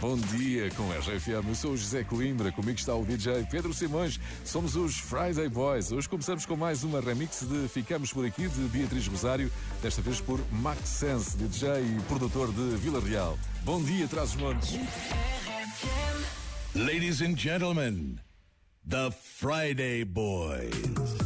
Bom dia com a RFM. Eu sou o José Coimbra, comigo está o DJ Pedro Simões. Somos os Friday Boys. Hoje começamos com mais uma remix de Ficamos por Aqui de Beatriz Rosário, desta vez por Max Sense, DJ e produtor de Vila Real. Bom dia, traz os montes. Ladies and gentlemen, the Friday Boys.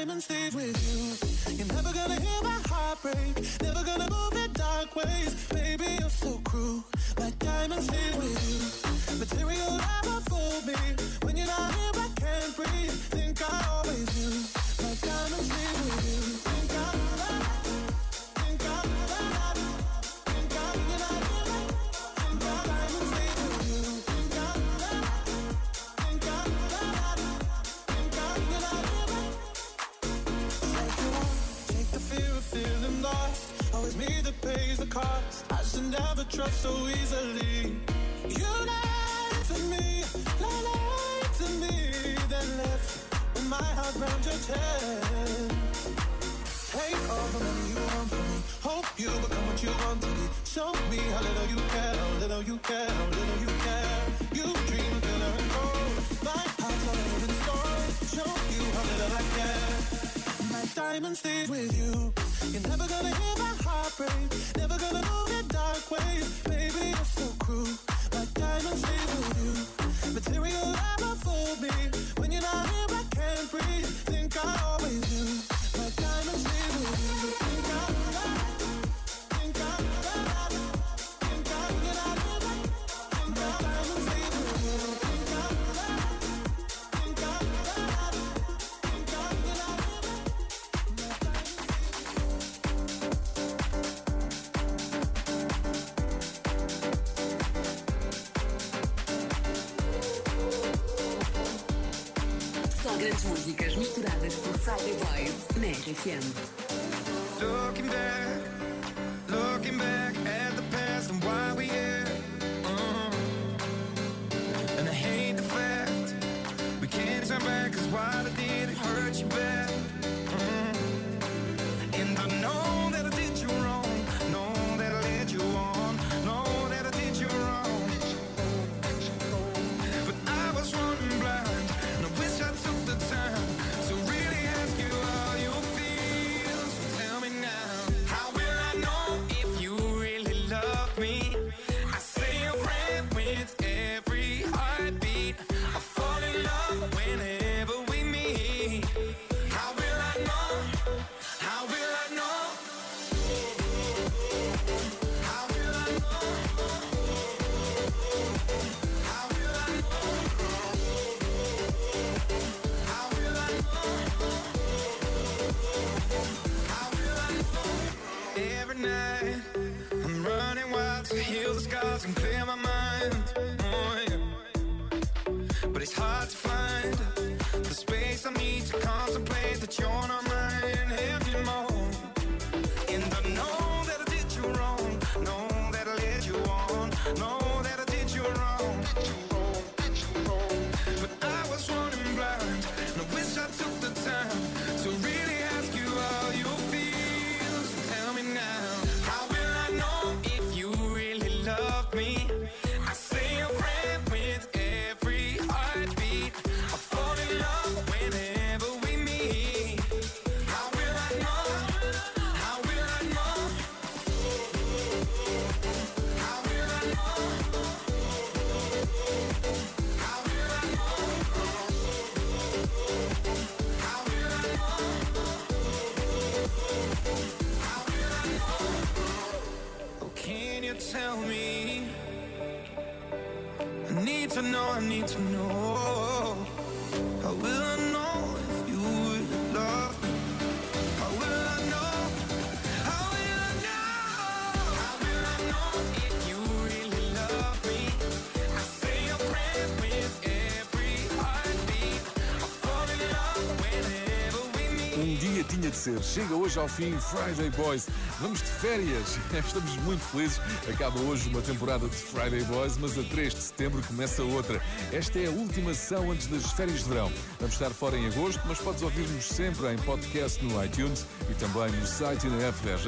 My diamonds stay with you. You're never gonna hear my heart break. Never gonna move in dark ways. Baby, you're so cruel. My diamonds stay with you. I should never trust so easily. You lied to me, lied to me, then left with my heart round your chest. Take all the money you want from me. Hope you become what you want to be. Show me how little you care, how little you care, how little you care. You dream of glitter and gold. My heart's all in stone. Show you how little I care. My diamonds stay with you. You're never gonna hear my heart break. Never gonna know the dark ways. Baby, you're so cruel. My diamonds stay with you. Material never fooled me. Looking back, looking back at the past and why we here. Uh. And I hate the fact we can't turn back, cause I did it hurt you bad. De ser. Chega hoje ao fim Friday Boys. Vamos de férias. Estamos muito felizes. Acaba hoje uma temporada de Friday Boys, mas a 3 de setembro começa outra. Esta é a última sessão antes das férias de verão. Vamos estar fora em agosto, mas podes ouvir-nos sempre em podcast no iTunes e também no site e na app da.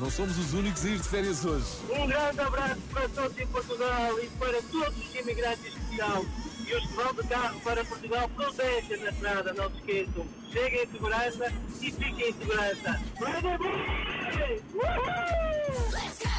Não somos os únicos a ir de férias hoje. Um grande abraço para todos em Portugal e para todos os imigrantes em especial. E que vão de carro para Portugal, prudência na estrada, não se esqueçam. Cheguem em segurança e fiquem em segurança. Brother Boy! Uhul!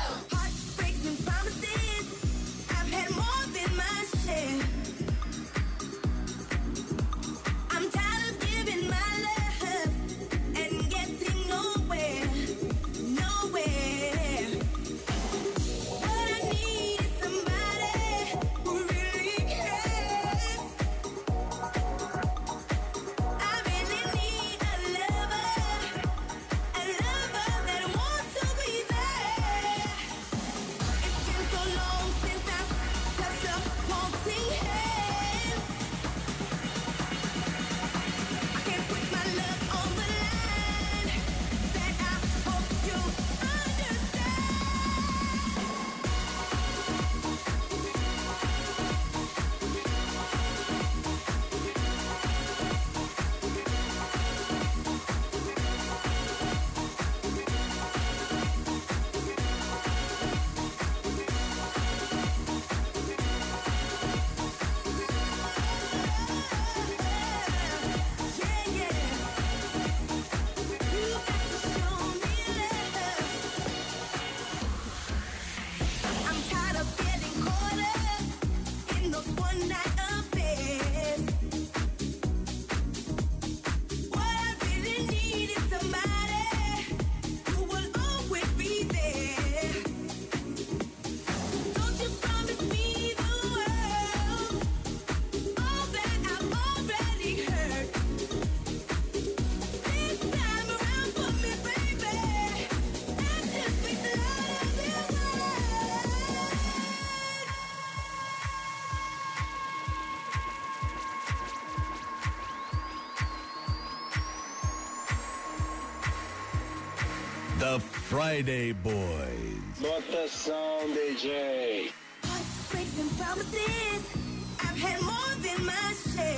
Friday Boys. Bota the song, DJ. Heartbreaks and promises. I've had more than my share.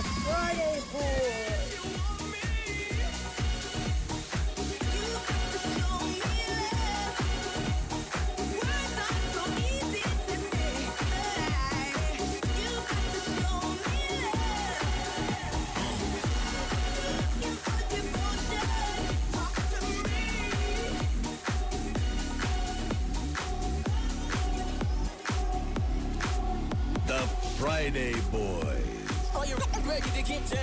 Friday Pool. get.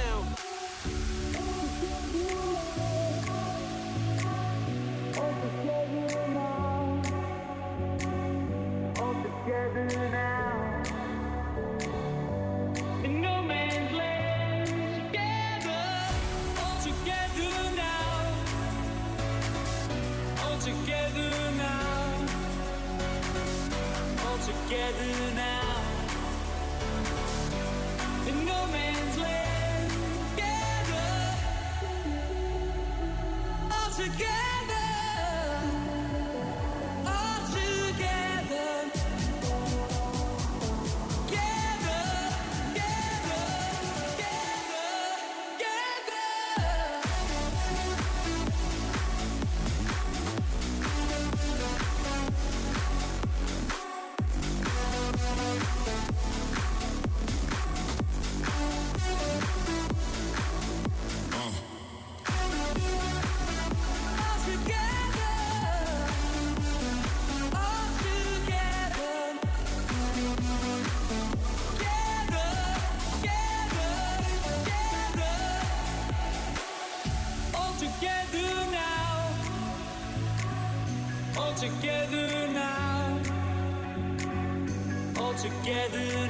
never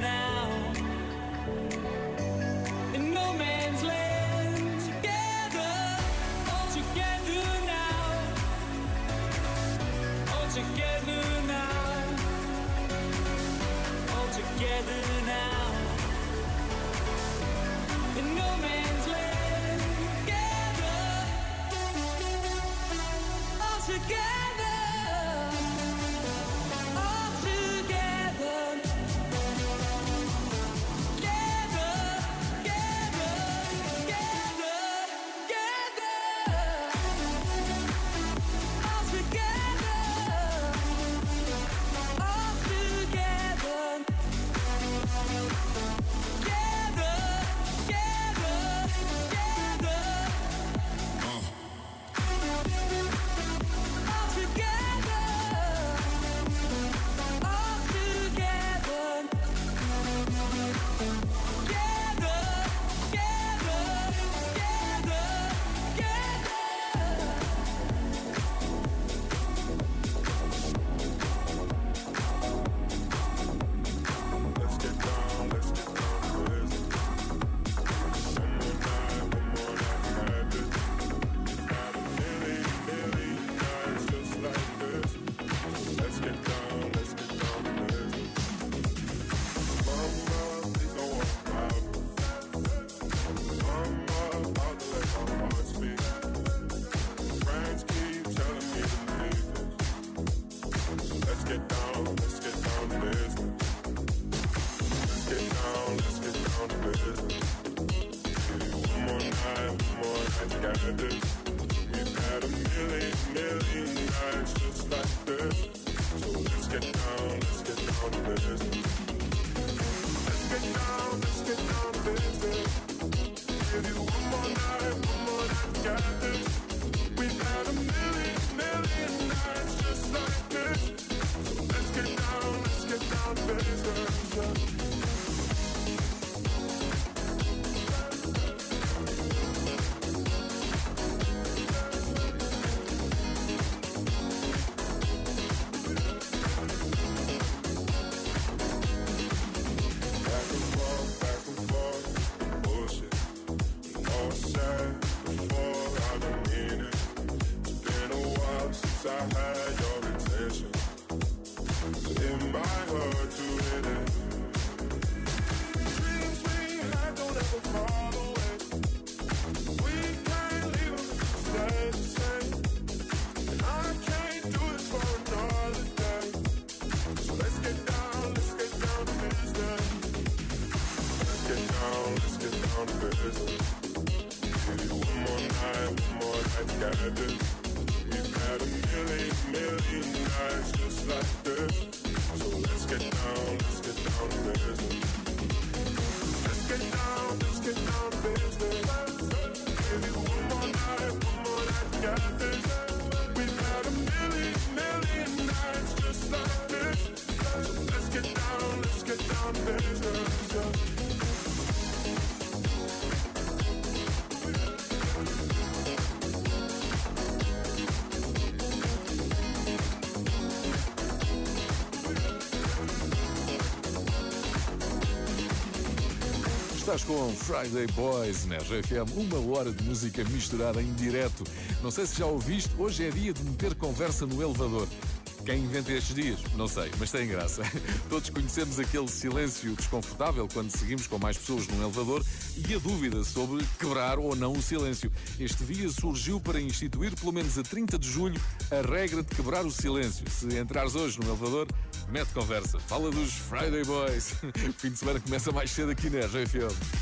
Estás com Friday Boys na RFM, uma hora de música misturada em direto. Não sei se já ouviste, hoje é dia de meter conversa no elevador. Quem inventa estes dias? Não sei, mas tem graça. Todos conhecemos aquele silêncio desconfortável quando seguimos com mais pessoas num elevador e a dúvida sobre quebrar ou não o silêncio. Este dia surgiu para instituir, pelo menos a 30 de julho, a regra de quebrar o silêncio. Se entrares hoje no elevador, mete conversa, fala dos Friday Boys. Fim de semana começa mais cedo aqui na RFM.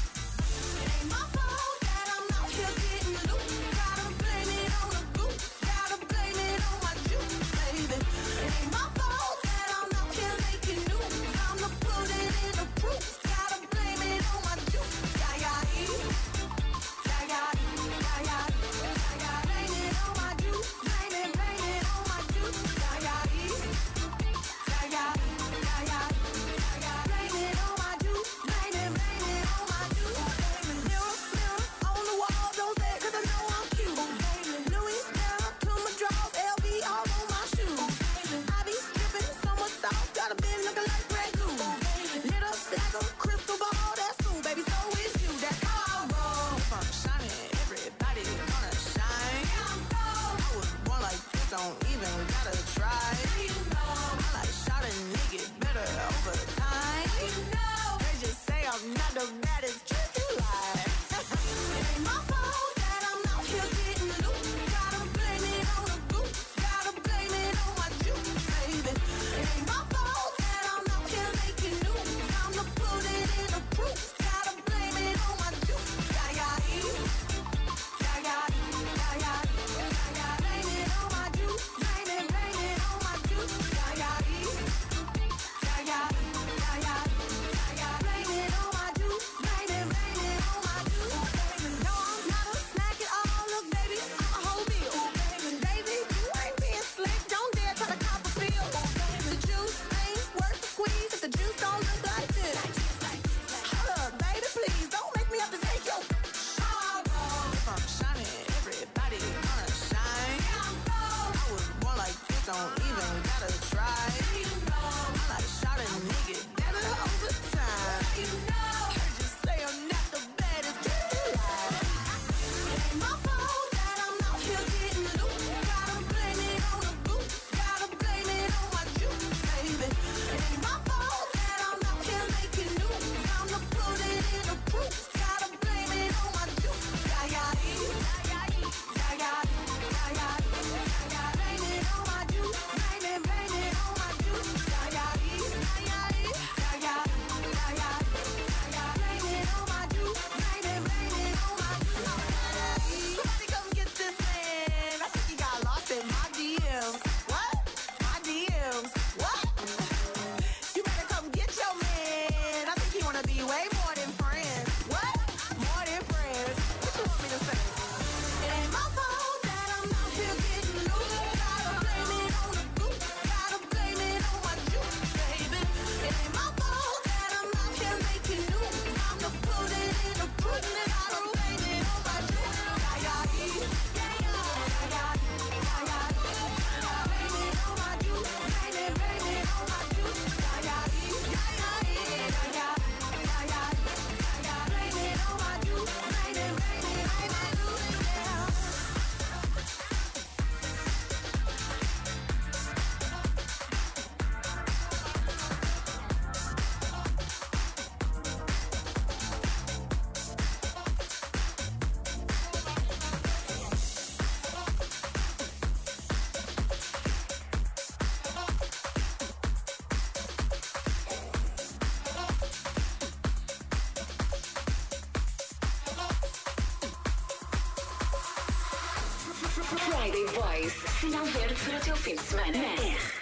Friday Boys. Sinal verde para o teu fim de semana.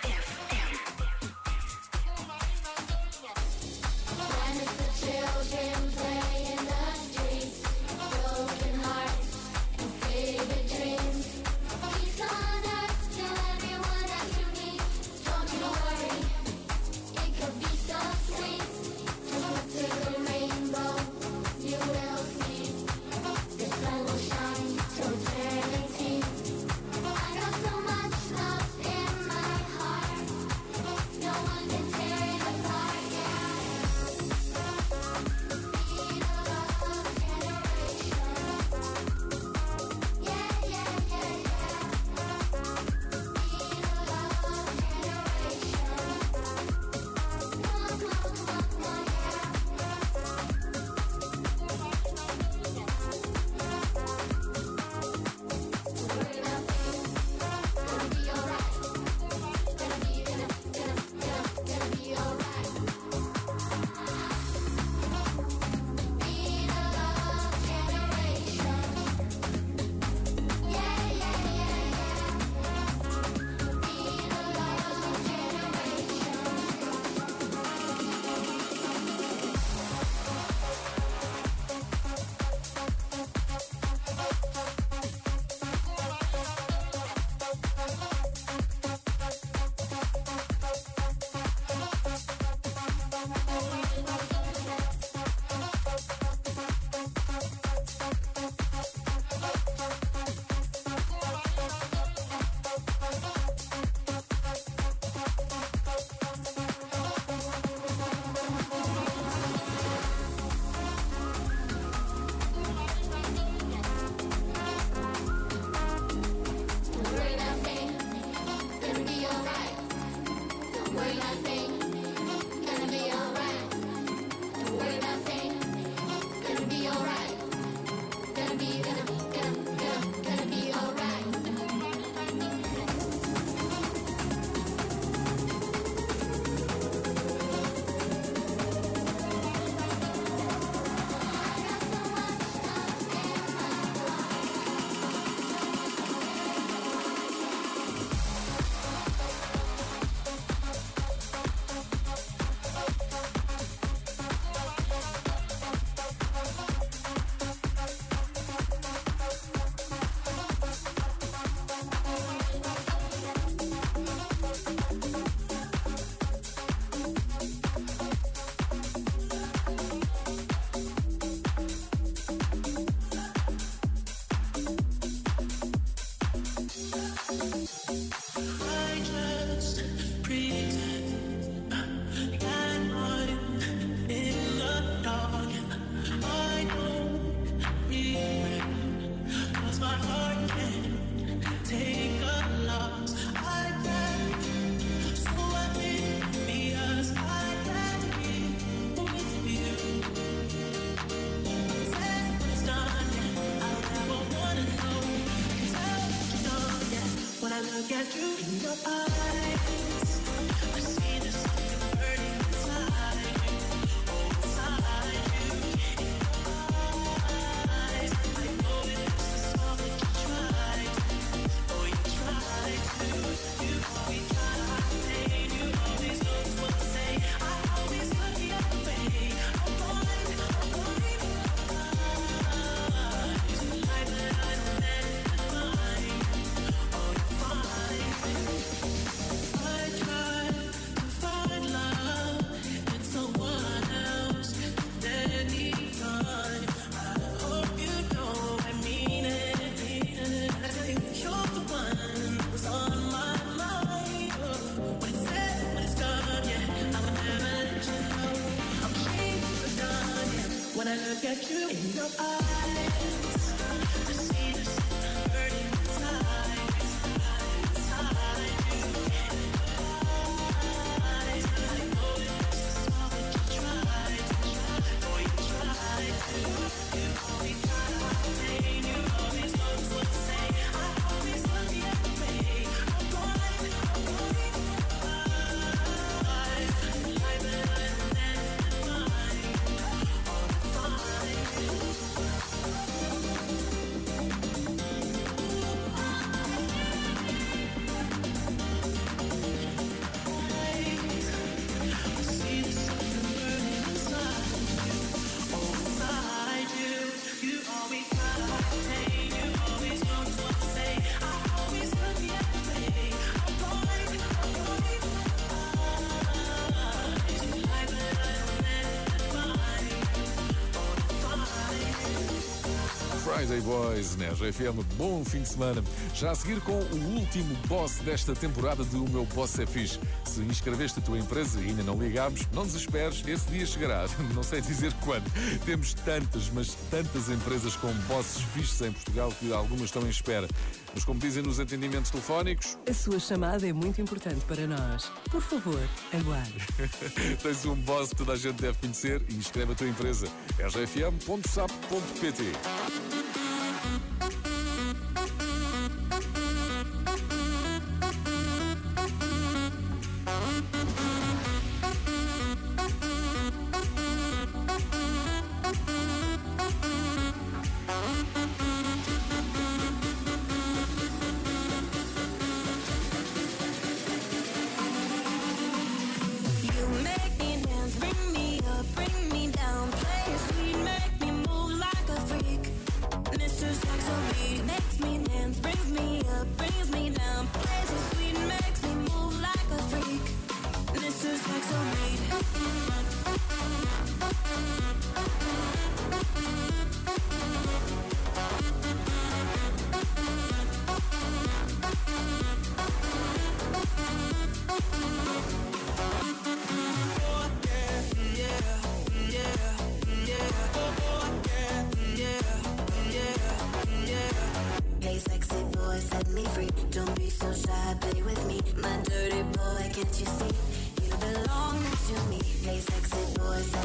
Friday Boys na RFM. Bom fim de semana. Já a seguir com o último boss desta temporada do meu Boss é Fixe. Se inscreveste a tua empresa e ainda não ligámos, não desesperes, esse dia chegará. Não sei dizer quando. Temos tantas, mas tantas empresas com bosses fixes em Portugal que algumas estão em espera. Mas como dizem nos atendimentos telefónicos, A sua chamada é muito importante para nós. Por favor, aguarde. tens um boss que toda a gente deve conhecer e inscreve a tua empresa. rgfm.sap.pt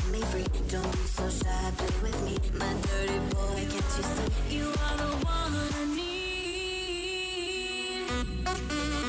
set me free. Don't be so shy, play with me. My dirty boy, can't you see? You are the one I You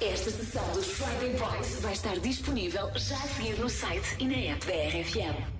Esta sessão dos Friday Boys vai estar disponível já a seguir no site e na app da RFM.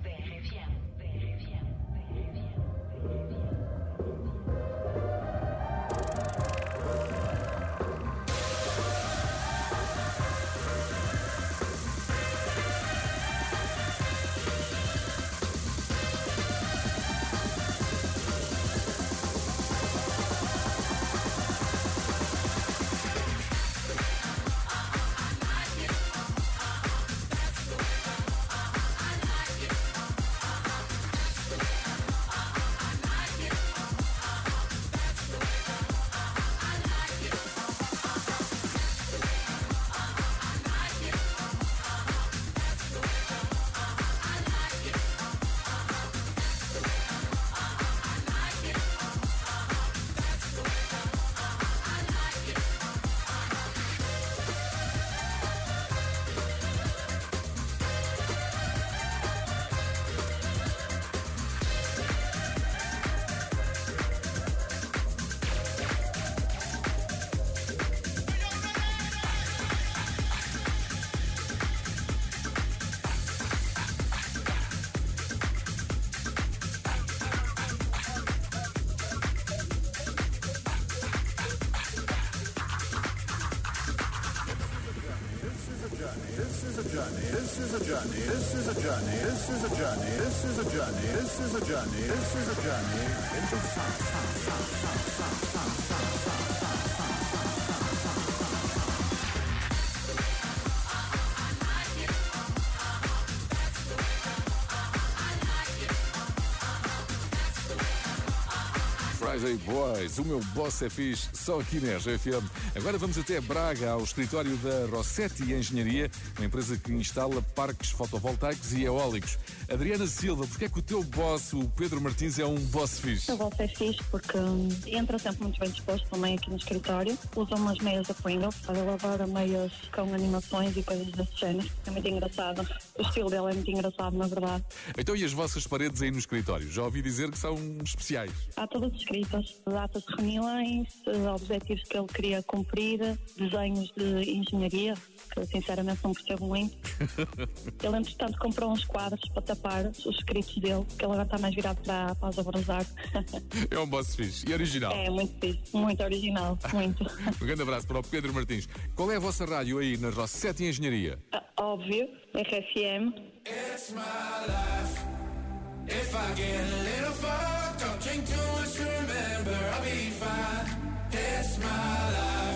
Friday Boys, o meu boss é fixe, só aqui na RGFM. Agora vamos até Braga, ao escritório da Rossetti Engenharia, uma empresa que instala parques fotovoltaicos e eólicos. Adriana Silva, porque é que o teu boss, o Pedro Martins, é um boss fixe? A vossa é fixe porque hum, entra sempre muito bem disposto também aqui no escritório. Usa umas meias da Pringles lavar meias com animações e coisas desse género. É muito engraçado. O estilo dele é muito engraçado, na verdade. Então e as vossas paredes aí no escritório? Já ouvi dizer que são especiais. Há todas escritas, datas de reuniões, eh, objetivos que ele queria cumprir, desenhos de engenharia, que sinceramente não percebo muito. Ele, entretanto, comprou uns quadros para tapar os escritos dele, que ele agora está mais virado para, para as obras de arte. É um boss fixe e original. É, muito fixe, muito original, muito. Um grande abraço para o Pedro Martins. Qual é a vossa rádio aí na Rossetti Engenharia? Ah, Óbvio, RFM. It's my life. If I get a little fucked up, drink too much to remember, I'll be fine. It's my life.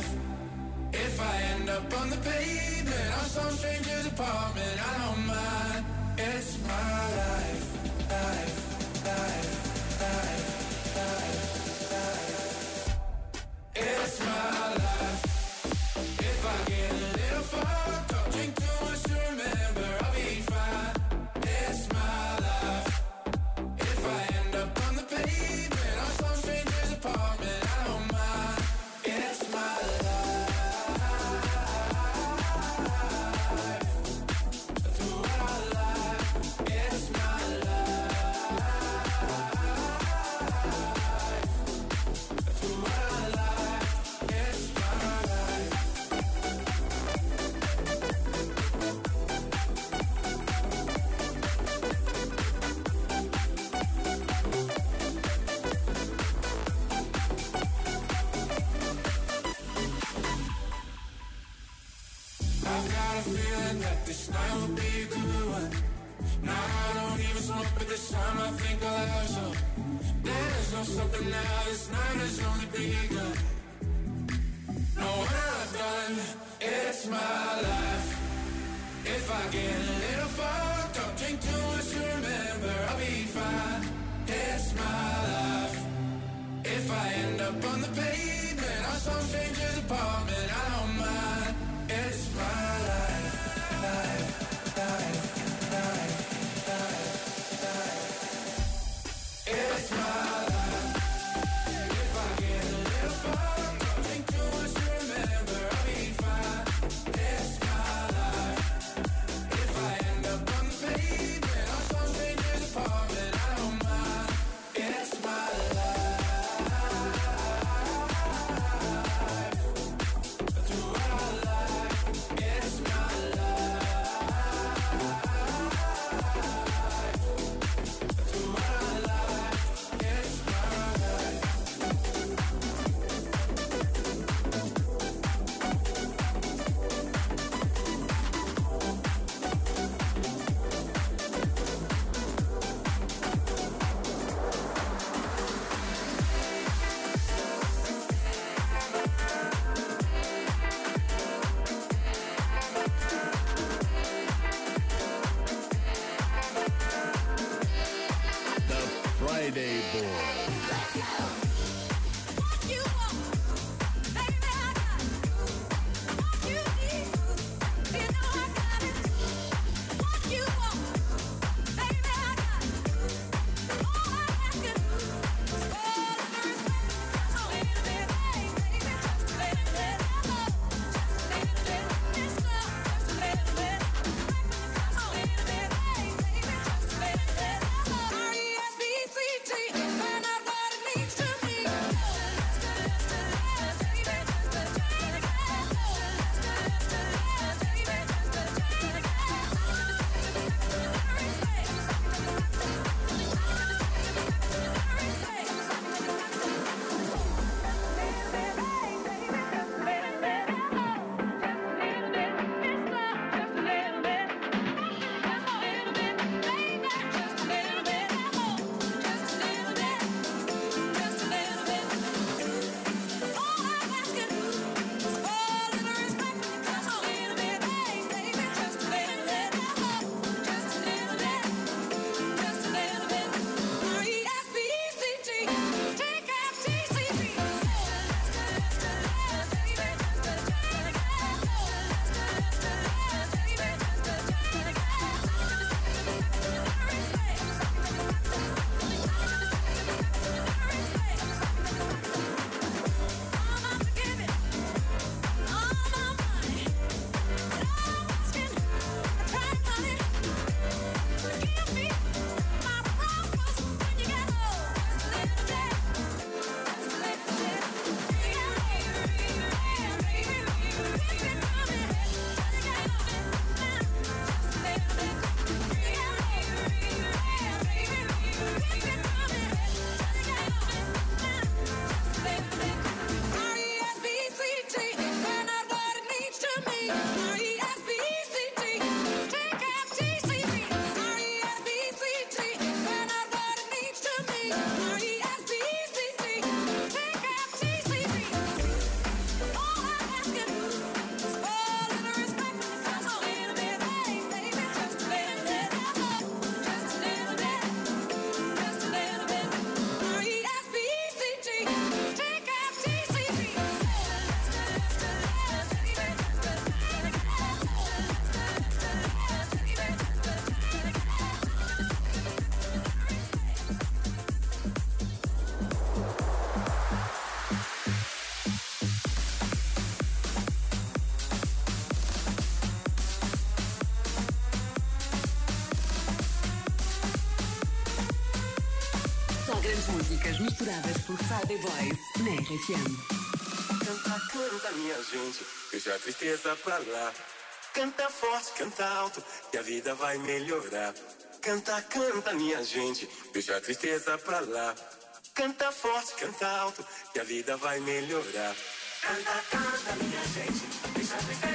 If I end up on the pavement or some stranger's apartment, I don't mind. It's my life, life, life, life, life, life. It's my life. If I get a little fucked grandes músicas misturadas por Friday Boys na RFM. Canta, canta, minha gente, deixa a tristeza pra lá. Canta forte, canta alto, que a vida vai melhorar. Canta, canta, minha gente, deixa a tristeza pra lá. Canta forte, canta alto, que a vida vai melhorar. Canta, canta, minha gente, deixa a tristeza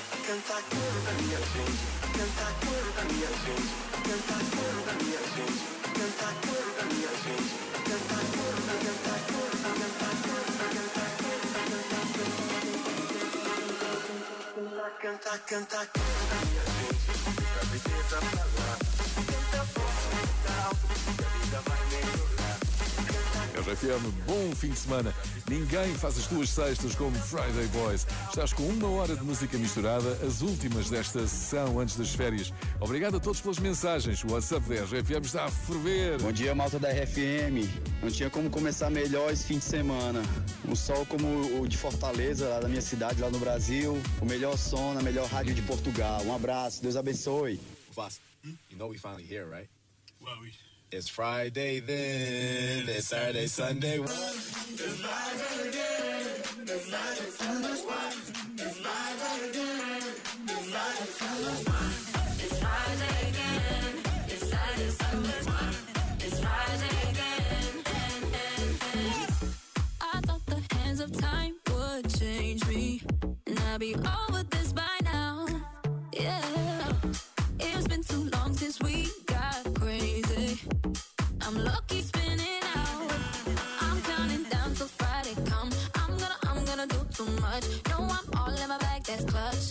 Cantar toda minha gente, cantar toda minha gente, cantar toda minha gente, cantar toda minha gente, cantar toda, cantar canta, cantar toda, cantar toda, cantar canta, cantar, cantar toda minha gente, da beleza pra lá, canta forte, canta alto, que a vida vai. RFM, bom fim de semana. Ninguém faz as tuas sextas como Friday Boys. Estás com uma hora de música misturada, as últimas desta sessão antes das férias. Obrigado a todos pelas mensagens. O WhatsApp da RFM está a ferver. Bom dia, malta da RFM. Não tinha como começar melhor esse fim de semana. Um sol como o de Fortaleza, lá da minha cidade, lá no Brasil. O melhor som na melhor rádio de Portugal. Um abraço, Deus abençoe. Boss, you know we finally here, right? Well, we... It's Friday then, it's Saturday, Sunday. It's live again, it's live from the. It's live again, it's live from the. It's Friday again, it's Saturday, Sunday. It's Friday again. I thought the hands of time would change me, and I'd be over this by now. Yeah, it's been too long since we that's clutch.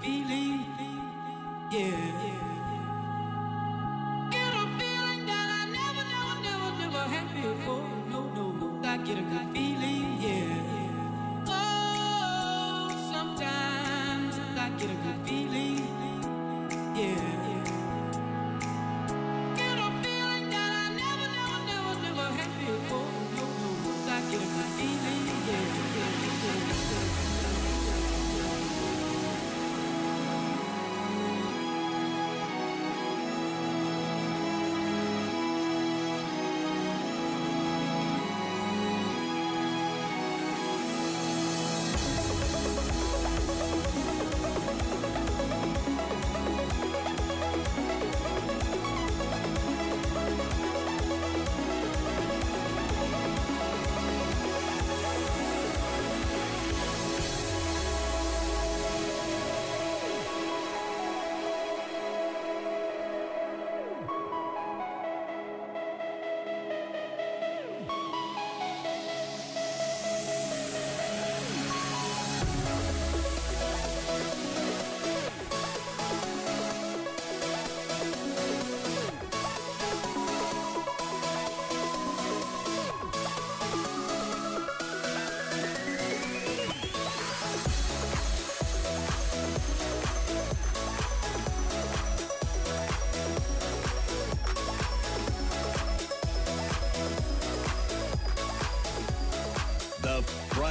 Feeling. Yeah.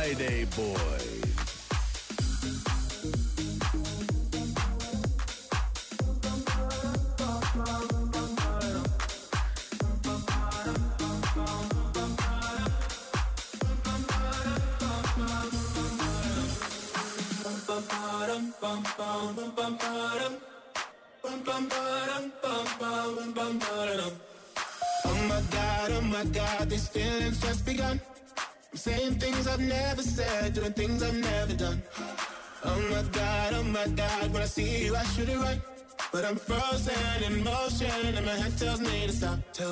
Friday Boys.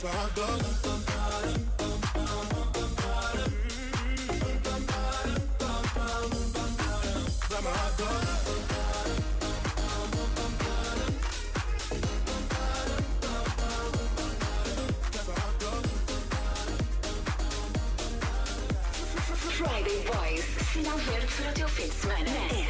that's where I go. Friday Boys, 7 Radio Fitz Manor.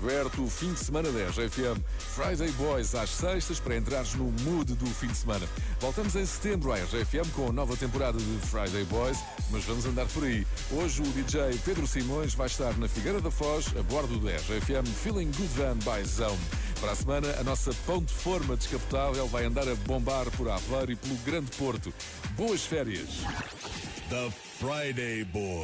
aberto o fim de semana 10 FM. Friday Boys às sextas para entrares no mood do fim de semana. Voltamos em setembro à RFM com a nova temporada de Friday Boys, mas vamos andar por aí. Hoje o DJ Pedro Simões vai estar na Figueira da Foz, a bordo da RFM Feeling Good Van by Zone. Para a semana, a nossa pão de forma descapotável vai andar a bombar por Aveiro e pelo Grande Porto. Boas férias! The Friday Boys.